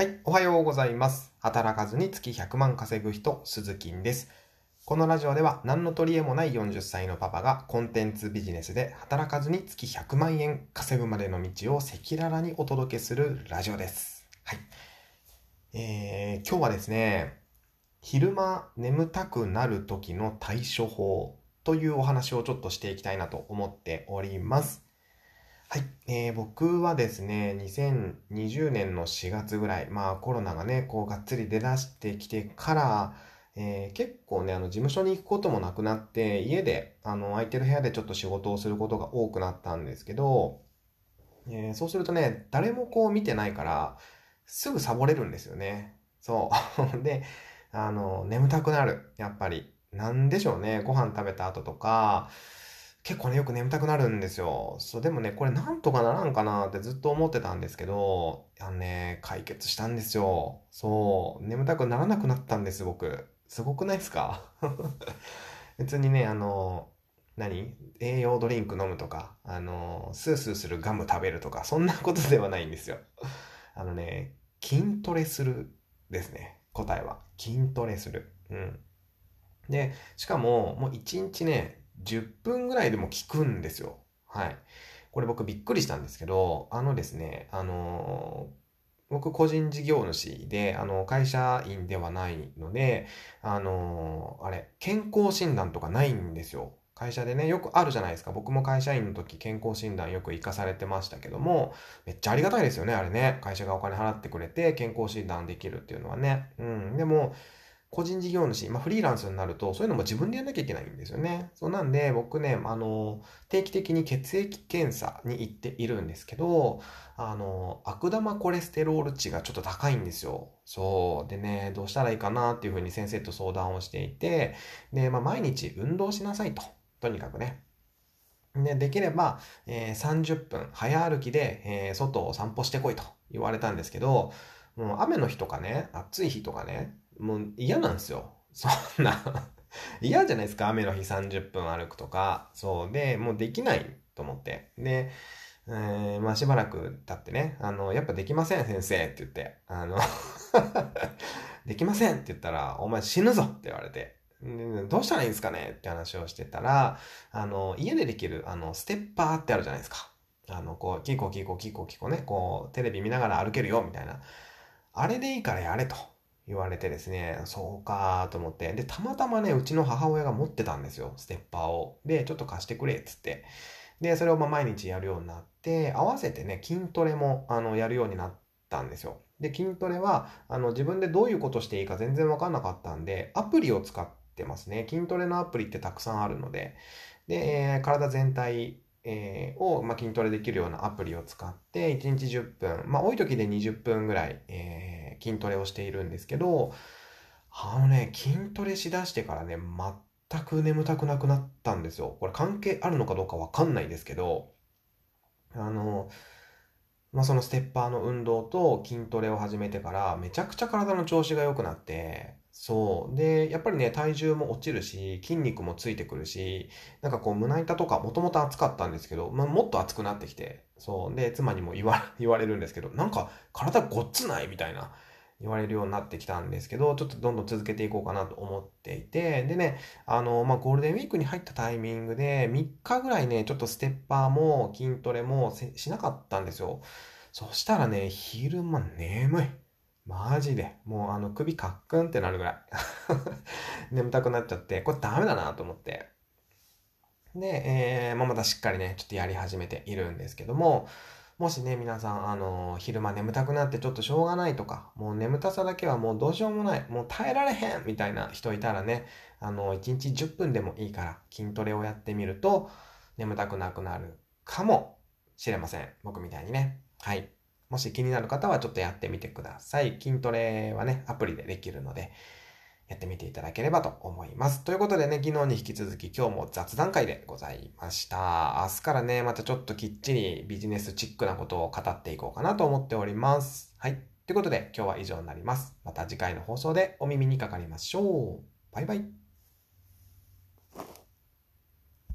はい、おはようございます。働かずに月100万稼ぐ人、鈴木です。このラジオでは何の取り柄もない40歳のパパがコンテンツビジネスで働かずに月100万円稼ぐまでの道を赤裸々にお届けするラジオです。はい。えー、今日はですね、昼間眠たくなる時の対処法というお話をちょっとしていきたいなと思っております。えー僕はですね、2020年の4月ぐらい、まあコロナがね、こうがっつり出だしてきてから、えー結構ね、あの事務所に行くこともなくなって、家で、あの空いてる部屋でちょっと仕事をすることが多くなったんですけど、えーそうするとね、誰もこう見てないから、すぐサボれるんですよね。そう。で、あの、眠たくなる。やっぱり。なんでしょうね。ご飯食べた後とか、結構ね、よく眠たくなるんですよ。そう、でもね、これなんとかならんかなってずっと思ってたんですけど、あのね、解決したんですよ。そう、眠たくならなくなったんです、僕。すごくないですか？別にね、あの、何？栄養ドリンク飲むとか、あの、スースーするガム食べるとか、そんなことではないんですよ。あのね、筋トレするですね。答えは。筋トレする。うん。で、しかも、もう1日ね、10分ぐらいでも効くんですよ。はい。これ僕びっくりしたんですけど、あのですね、あの僕個人事業主で、あの、会社員ではないので、あのあれ、健康診断とかないんですよ。会社でね、よくあるじゃないですか。僕も会社員の時健康診断よく行かされてましたけども、めっちゃありがたいですよね、あれね。会社がお金払ってくれて健康診断できるっていうのはね。うん。でも、個人事業主、まあ、フリーランスになると、そういうのも自分でやんなきゃいけないんですよね。そうなんで、僕ね、あの、定期的に血液検査に行っているんですけど、あの、悪玉コレステロール値がちょっと高いんですよ。そう。でね、どうしたらいいかなっていうふうに先生と相談をしていて、で、まあ、毎日運動しなさいと。とにかくね。で、できれば、えー30分早歩きで、えー外を散歩してこいと言われたんですけど、もう雨の日とかね、暑い日とかね、もう嫌なんですよ。そんな嫌じゃないですか、雨の日30分歩くとか。そう。で、もうできないと思って。で、えーまあしばらく経ってね、あの、やっぱできません、先生って言って。あの、できませんって言ったら、お前死ぬぞって言われて。どうしたらいいんですかね？って話をしてたら、あの、家でできる、あの、ステッパーってあるじゃないですか。あの、こう、キコキコキコキコね、こう、テレビ見ながら歩けるよ、みたいな。あれでいいからやれと言われてですね、そうかと思って。で、たまたまね、うちの母親が持ってたんですよ、ステッパーを。で、ちょっと貸してくれ、っつって。で、それをま毎日やるようになって、合わせてね、筋トレも、あの、やるようになったんですよ。で、筋トレは、あの、自分でどういうことしていいか全然わかんなかったんで、アプリを使ってますね。筋トレのアプリってたくさんあるので。で、えー体全体、えーを、まあ、筋トレできるようなアプリを使って、1日10分、まあ、多い時で20分ぐらい、えー筋トレをしているんですけど、あのね、筋トレしだしてからね、全く眠たくなくなったんですよ。これ関係あるのかどうかわかんないですけど、あの、まあ、そのステッパーの運動と筋トレを始めてから、めちゃくちゃ体の調子が良くなって、そう。で、やっぱりね、体重も落ちるし、筋肉もついてくるし、なんかこう、胸板とかもともと熱かったんですけど、まあ、もっと熱くなってきて、そう。で、妻にも言わ、言われるんですけど、なんか体ごっつないみたいな言われるようになってきたんですけど、ちょっとどんどん続けていこうかなと思っていて、でね、あの、まあ、ゴールデンウィークに入ったタイミングで、3日ぐらいね、ちょっとステッパーも筋トレもしなかったんですよ。そしたらね、昼間眠い。マジで。もうあの首カックンってなるぐらい。眠たくなっちゃって、これダメだなと思って。で、えーまあ、またしっかりね、ちょっとやり始めているんですけども、もしね、皆さん、あの、昼間眠たくなってちょっとしょうがないとか、もう眠たさだけはもうどうしようもない、もう耐えられへんみたいな人いたらね、あの、1日10分でもいいから筋トレをやってみると、眠たくなくなるかもしれません。僕みたいにね。はい。もし気になる方はちょっとやってみてください。筋トレはね、アプリでできるので、やってみていただければと思います。ということでね、昨日に引き続き今日も雑談会でございました。明日からね、またちょっときっちりビジネスチックなことを語っていこうかなと思っております。はい。ということで今日は以上になります。また次回の放送でお耳にかかりましょう。バイバイ。